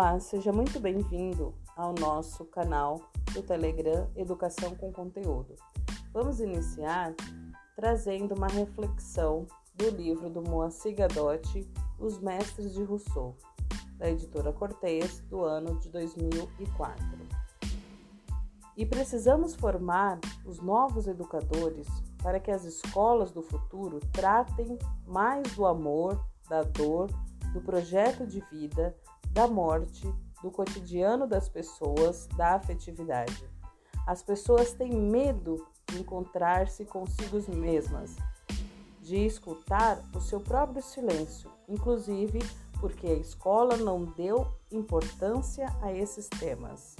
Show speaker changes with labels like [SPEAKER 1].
[SPEAKER 1] Olá, seja muito bem-vindo ao nosso canal do Telegram Educação com Conteúdo. Vamos iniciar trazendo uma reflexão do livro do Moacir Gadotti, Os Mestres de Rousseau, da editora Cortez, do ano de 2004. E precisamos formar os novos educadores para que as escolas do futuro tratem mais do amor, da dor, do projeto de vida, da morte, do cotidiano das pessoas, da afetividade. As pessoas têm medo de encontrar-se consigo mesmas, de escutar o seu próprio silêncio, inclusive porque a escola não deu importância a esses temas.